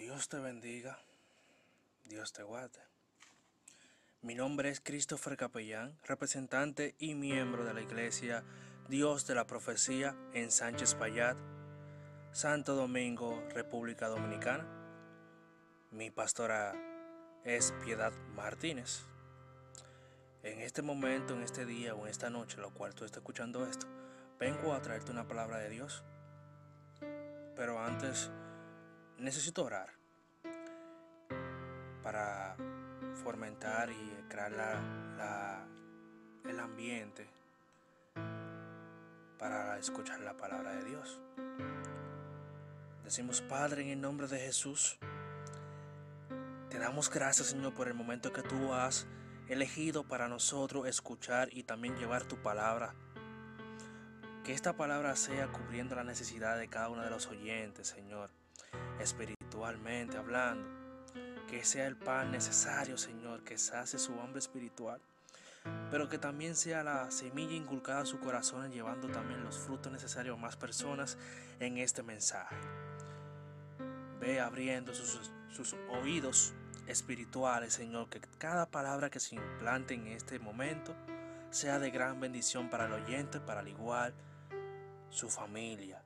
Dios te bendiga, Dios te guarde. Mi nombre es Christopher Capellán, representante y miembro de la Iglesia Dios de la Profecía en Sánchez Payat, Santo Domingo, República Dominicana. Mi pastora es Piedad Martínez. En este momento, en este día o en esta noche, lo cual tú estás escuchando esto, vengo a traerte una palabra de Dios. Pero antes necesito orar para fomentar y crear el ambiente para escuchar la palabra de Dios. Decimos, Padre, en el nombre de Jesús, te damos gracias, Señor, por el momento que tú has elegido para nosotros escuchar y también llevar tu palabra. Que esta palabra sea cubriendo la necesidad de cada uno de los oyentes, Señor, espiritualmente hablando. Que sea el pan necesario, Señor, que sacie su hambre espiritual. Pero que también sea la semilla inculcada a su corazón, llevando también los frutos necesarios a más personas en este mensaje. Ve abriendo sus, sus oídos espirituales, Señor, que cada palabra que se implante en este momento sea de gran bendición para el oyente, para al igual su familia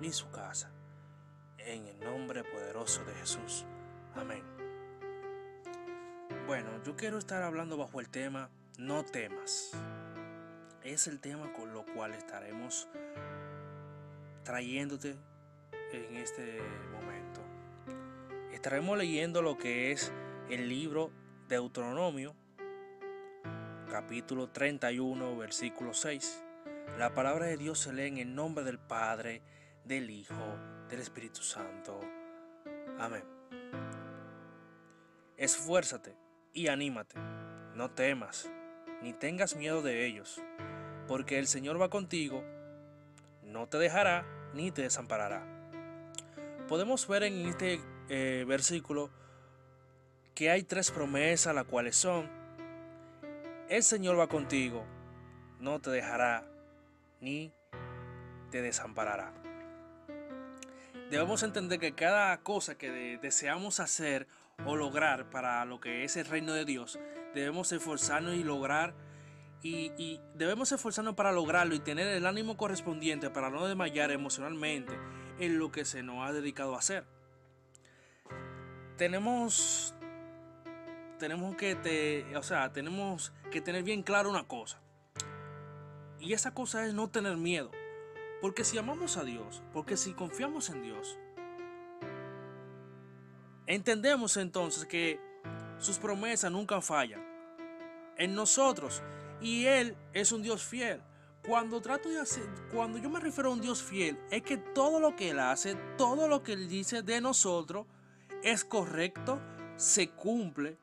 y su casa. En el nombre poderoso de Jesús. Amén. Bueno, yo quiero estar hablando bajo el tema No temas. Es el tema con lo cual estaremos trayéndote en este momento estaremos leyendo lo que es el libro de Deuteronomio, capítulo 31, versículo 6. La palabra de Dios se lee en el nombre del Padre, del Hijo, del Espíritu Santo. Amén. Esfuérzate y anímate, no temas, ni tengas miedo de ellos, porque el Señor va contigo, no te dejará ni te desamparará. Podemos ver en este eh, versículo que hay tres promesas, las cuales son, el Señor va contigo, no te dejará ni te desamparará. Debemos entender que cada cosa que deseamos hacer o lograr para lo que es el reino de Dios, debemos esforzarnos y lograr y, y, debemos esforzarnos para lograrlo y tener el ánimo correspondiente para no desmayar emocionalmente en lo que se nos ha dedicado a hacer tenemos tenemos que te, o sea, tenemos que tener bien claro una cosa. Y esa cosa es no tener miedo. Porque si amamos a Dios, porque si confiamos en Dios, entendemos entonces que sus promesas nunca fallan en nosotros y él es un Dios fiel. Cuando trato de hacer, cuando yo me refiero a un Dios fiel, es que todo lo que él hace, todo lo que él dice de nosotros es correcto, se cumple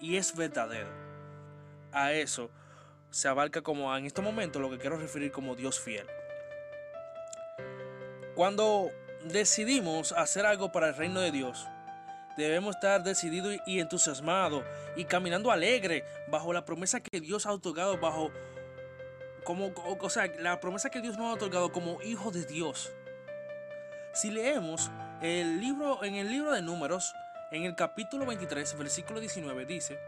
y es verdadero. A eso se abarca como en este momento lo que quiero referir como Dios fiel. Cuando decidimos hacer algo para el reino de Dios, debemos estar decididos y entusiasmados y caminando alegre bajo la promesa que Dios ha otorgado bajo como o sea, la promesa que Dios nos ha otorgado como hijo de Dios. Si leemos el libro, en el libro de Números, en el capítulo 23, versículo 19, dice,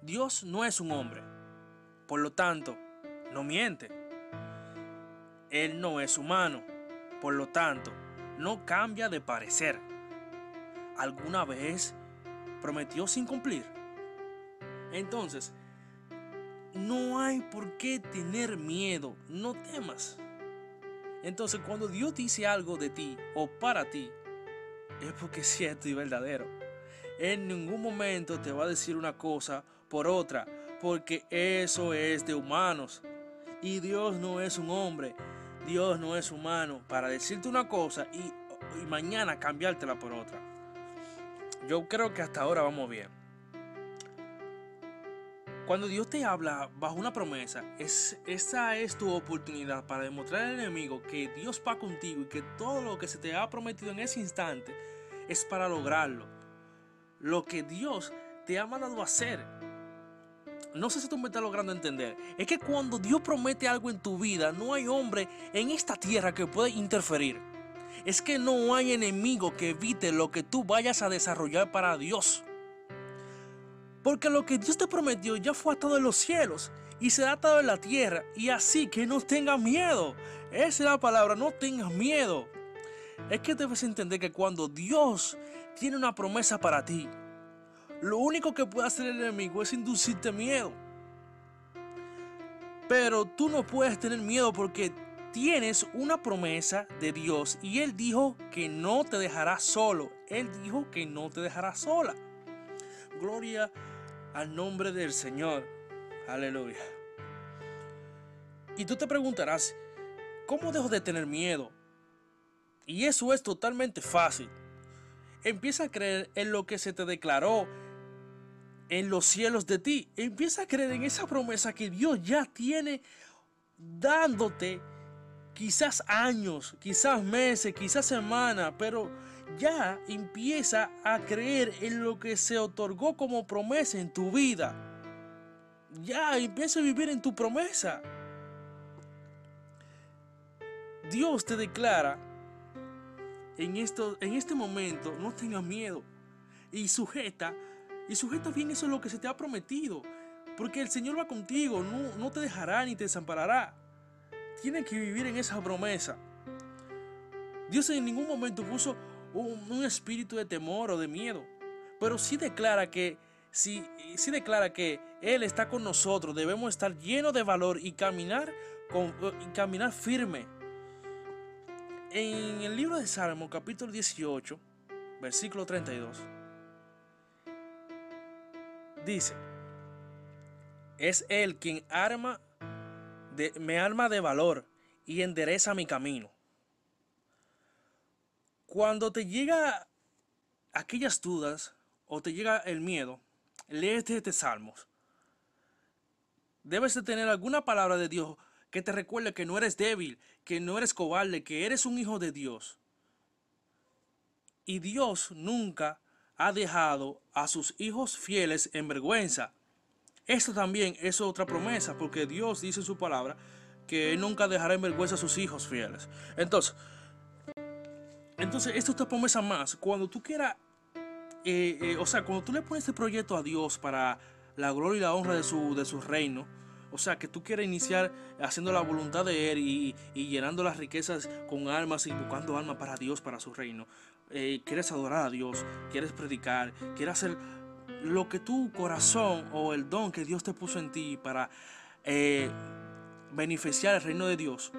Dios no es un hombre, por lo tanto, no miente. Él no es humano, por lo tanto, no cambia de parecer. ¿Alguna vez prometió sin cumplir? Entonces, no hay por qué tener miedo, no temas. Entonces, cuando Dios dice algo de ti o para ti, es porque es cierto y verdadero. En ningún momento te va a decir una cosa por otra, porque eso es de humanos. Y Dios no es un hombre, Dios no es humano para decirte una cosa y, mañana cambiártela por otra. Yo creo que hasta ahora vamos bien. Cuando Dios te habla bajo una promesa, es, esa es tu oportunidad para demostrar al enemigo que Dios va contigo y que todo lo que se te ha prometido en ese instante es para lograrlo. Lo que Dios te ha mandado a hacer. No sé si tú me estás logrando entender. Es que cuando Dios promete algo en tu vida, no hay hombre en esta tierra que pueda interferir. es que no hay enemigo que evite lo que tú vayas a desarrollar para Dios. Porque lo que Dios te prometió ya fue atado en los cielos y será atado en la tierra. Y así que no tengas miedo. Esa es la palabra, no tengas miedo. Es que debes entender que cuando Dios tiene una promesa para ti, lo único que puede hacer el enemigo es inducirte miedo. Pero tú no puedes tener miedo porque tienes una promesa de Dios y Él dijo que no te dejará solo. Él dijo que no te dejará sola. Gloria al nombre del Señor. Aleluya. Y tú te preguntarás, ¿cómo dejo de tener miedo? Y eso es totalmente fácil. Empieza a creer en lo que se te declaró en los cielos de ti. Empieza a creer en esa promesa que Dios ya tiene dándote quizás años, quizás meses, quizás semanas, pero ya empieza a creer en lo que se otorgó como promesa en tu vida. Ya empieza a vivir en tu promesa. Dios te declara en, esto, en este momento, no tengas miedo y sujeta y sujeta bien eso es lo que se te ha prometido. Porque el Señor va contigo, no, no te dejará ni te desamparará. Tienes que vivir en esa promesa. Dios en ningún momento puso un, espíritu de temor o de miedo. Pero sí declara que sí, sí declara que Él está con nosotros. Debemos estar llenos de valor y caminar, con, y caminar firme. En el libro de Salmo, capítulo 18, versículo 32 dice, es Él quien arma me arma de valor y endereza mi camino. Cuando te llega aquellas dudas o te llega el miedo, léete este salmos. Debes de tener alguna palabra de Dios que te recuerde que no eres débil, que no eres cobarde, que eres un hijo de Dios. Y Dios nunca ha dejado a sus hijos fieles en vergüenza. Esto también es otra promesa, porque Dios dice en su palabra que nunca dejará en vergüenza a sus hijos fieles. Entonces, entonces esto es otra promesa más. Cuando tú quieras, eh, eh, o sea, cuando tú le pones este proyecto a Dios para la gloria y la honra de su, de su reino, o sea, que tú quieres iniciar haciendo la voluntad de Él y, y, llenando las riquezas con almas y buscando almas para Dios, para su reino. Eh, quieres adorar a Dios, quieres predicar, quieres hacer lo que tu corazón o el don que Dios te puso en ti para eh, beneficiar el reino de Dios.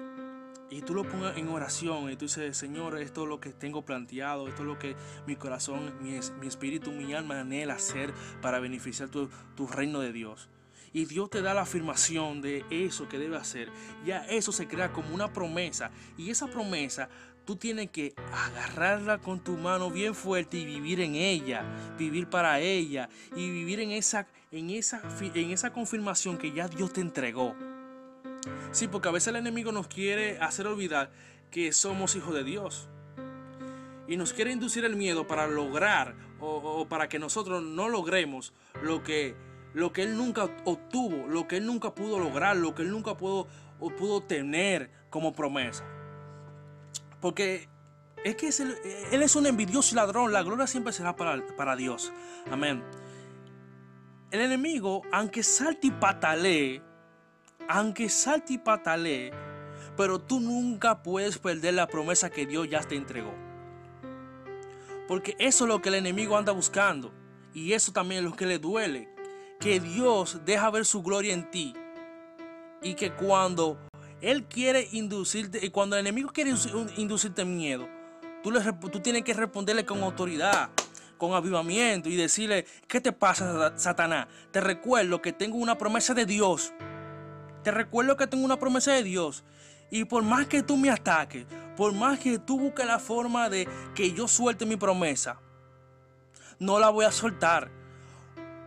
Y tú lo pongas en oración y tú dices, Señor, esto es lo que tengo planteado, esto es lo que mi corazón, mi, mi espíritu, mi alma anhela hacer para beneficiar tu, tu reino de Dios y Dios te da la afirmación de eso que debe hacer, ya eso se crea como una promesa y esa promesa Tú tienes que agarrarla con tu mano bien fuerte y vivir en ella, vivir para ella y vivir en esa, en esa, en esa confirmación que ya Dios te entregó. Sí, porque a veces el enemigo nos quiere hacer olvidar que somos hijos de Dios. Y nos quiere inducir el miedo para lograr o, para que nosotros no logremos lo que, lo que Él nunca obtuvo, lo que Él nunca pudo lograr, lo que Él nunca pudo, pudo tener como promesa. Porque es que Él es un envidioso ladrón. La gloria siempre será para, para Dios. Amén. El enemigo, aunque salte y patalee, aunque salte y patalee, pero tú nunca puedes perder la promesa que Dios ya te entregó. Porque eso es lo que el enemigo anda buscando. Y eso también es lo que le duele. Que Dios deja ver su gloria en ti. Y que cuando él quiere inducirte, y cuando el enemigo quiere inducirte miedo, tú, le, tú tienes que responderle con autoridad, con avivamiento y decirle, ¿qué te pasa, Satanás? Te recuerdo que tengo una promesa de Dios. Te recuerdo que tengo una promesa de Dios. Y por más que tú me ataques, por más que tú busques la forma de que yo suelte mi promesa, no la voy a soltar.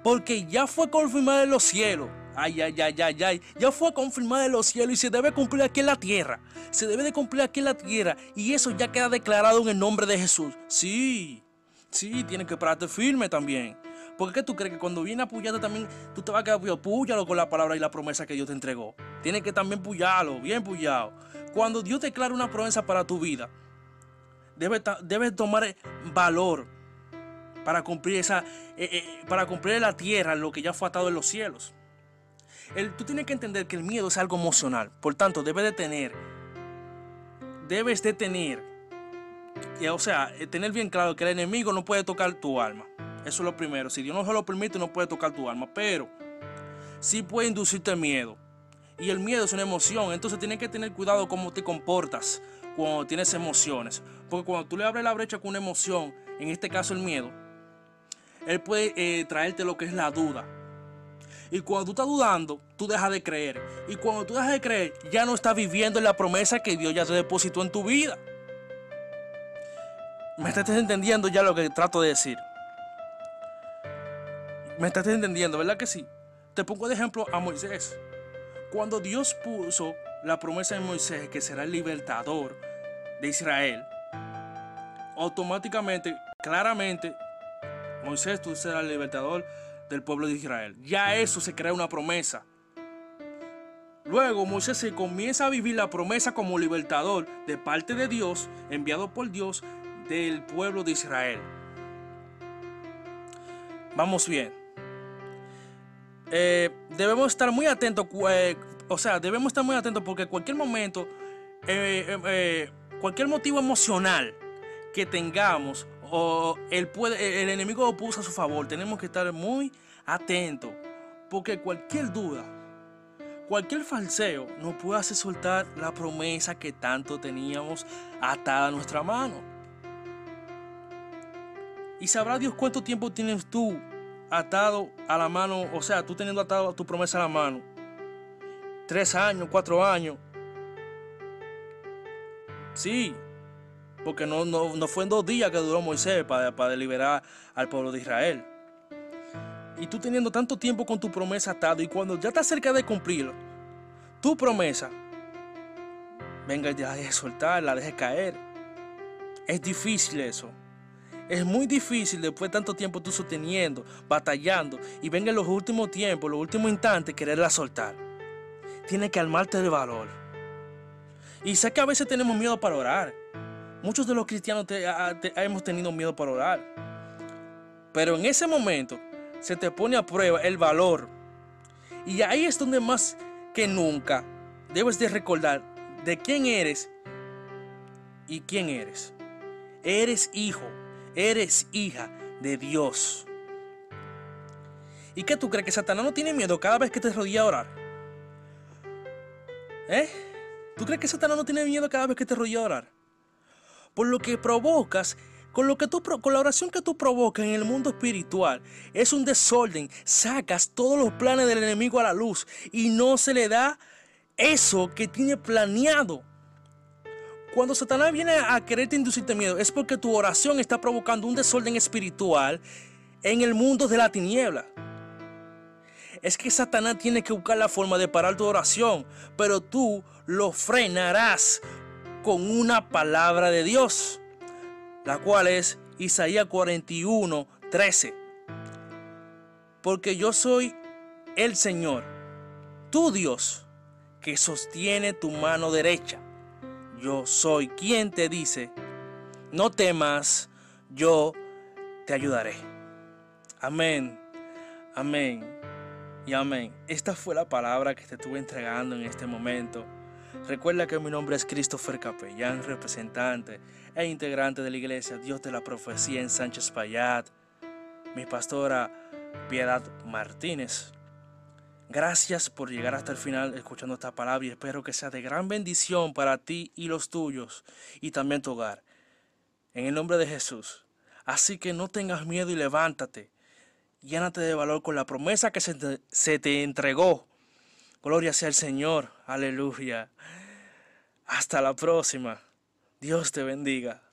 Porque ya fue confirmada en los cielos Ay, ay, ay, ay, ay. Ya fue confirmado en los cielos y se debe cumplir aquí en la tierra. Se debe de cumplir aquí en la tierra. Y eso ya queda declarado en el nombre de Jesús. Sí, sí, tienes que pararte firme también. Porque ¿qué tú crees que cuando viene a apoyarte también tú te vas a quedar puyalo con la palabra y la promesa que Dios te entregó? Tienes que también puyarlo, bien puyado. Cuando Dios declara una promesa para tu vida, debe, debe tomar valor para cumplir esa, eh, eh, para cumplir la tierra lo que ya fue atado en los cielos. El, tú tienes que entender que el miedo es algo emocional, por tanto debes de tener, debes de tener, o sea, eh, tener bien claro que el enemigo no puede tocar tu alma. Eso es lo primero. Si Dios no se lo permite, no puede tocar tu alma, pero sí puede inducirte miedo. Y el miedo es una emoción, entonces tienes que tener cuidado cómo te comportas cuando tienes emociones. Porque cuando tú le abres la brecha con una emoción, en este caso el miedo, él puede eh, traerte lo que es la duda. Y cuando tú estás dudando, tú dejas de creer. Y cuando tú dejas de creer, ya no estás viviendo en la promesa que Dios ya te depositó en tu vida. ¿Me estás entendiendo ya lo que trato de decir? ¿Me estás entendiendo, verdad que sí? Te pongo de ejemplo a Moisés. Cuando Dios puso la promesa en Moisés que será el libertador de Israel, automáticamente, claramente, Moisés, tú serás el libertador del pueblo de Israel. Ya eso se crea una promesa. Luego Moisés se comienza a vivir la promesa como libertador de parte de Dios, enviado por Dios del pueblo de Israel. Vamos bien. Eh, debemos estar muy atentos, eh, o sea, debemos estar muy atentos porque cualquier momento, eh, cualquier motivo emocional que tengamos o el, puede, el enemigo lo puso a su favor. Tenemos que estar muy atentos. Porque cualquier duda, cualquier falseo nos puede hacer soltar la promesa que tanto teníamos atada a nuestra mano. Y sabrá Dios cuánto tiempo tienes tú atado a la mano, o sea, tú teniendo atado tu promesa a la mano. Tres años, cuatro años. Sí, porque no, no, fue en dos días que duró Moisés para, para liberar al pueblo de Israel. Y tú teniendo tanto tiempo con tu promesa atado y cuando ya estás cerca de cumplir tu promesa, venga, ya deje soltar, la deje caer. Es difícil eso. Es muy difícil después de tanto tiempo tú sosteniendo, batallando y venga en los últimos tiempos, los últimos instantes, quererla soltar. Tienes que armarte de valor. Y sé que a veces tenemos miedo para orar. Muchos de los cristianos hemos tenido miedo para orar. Pero en ese momento se te pone a prueba el valor. Y ahí es donde más que nunca debes de recordar de quién eres y quién eres. Eres hijo, eres hija de Dios. ¿Y qué tú crees que Satanás no tiene miedo cada vez que te rodilla a orar? ¿Eh? ¿Tú crees que Satanás no tiene miedo cada vez que te rodilla a orar? Por lo que provocas con, lo que tú, con la oración que tú provocas en el mundo espiritual es un desorden. Sacas todos los planes del enemigo a la luz y no se le da eso que tiene planeado. Cuando Satanás viene a quererte inducirte miedo es porque tu oración está provocando un desorden espiritual en el mundo de la tiniebla. Es que Satanás tiene que buscar la forma de parar tu oración, pero tú lo frenarás con una palabra de Dios, la cual es Isaías 41, 13. Porque yo soy el Señor, tu Dios, que sostiene tu mano derecha. Yo soy quien te dice, no temas, yo te ayudaré. Amén, amén y amén. Esta fue la palabra que te estuve entregando en este momento. Recuerda que mi nombre es Christopher Capellán, representante e integrante de la iglesia Dios de la Profecía en Sánchez Payat, mi pastora Piedad Martínez. Gracias por llegar hasta el final escuchando esta palabra y espero que sea de gran bendición para ti y los tuyos y también tu hogar. En el nombre de Jesús. Así que no tengas miedo y levántate. Llénate de valor con la promesa que se te, se te entregó Gloria sea el Señor. Aleluya. Hasta la próxima. Dios te bendiga.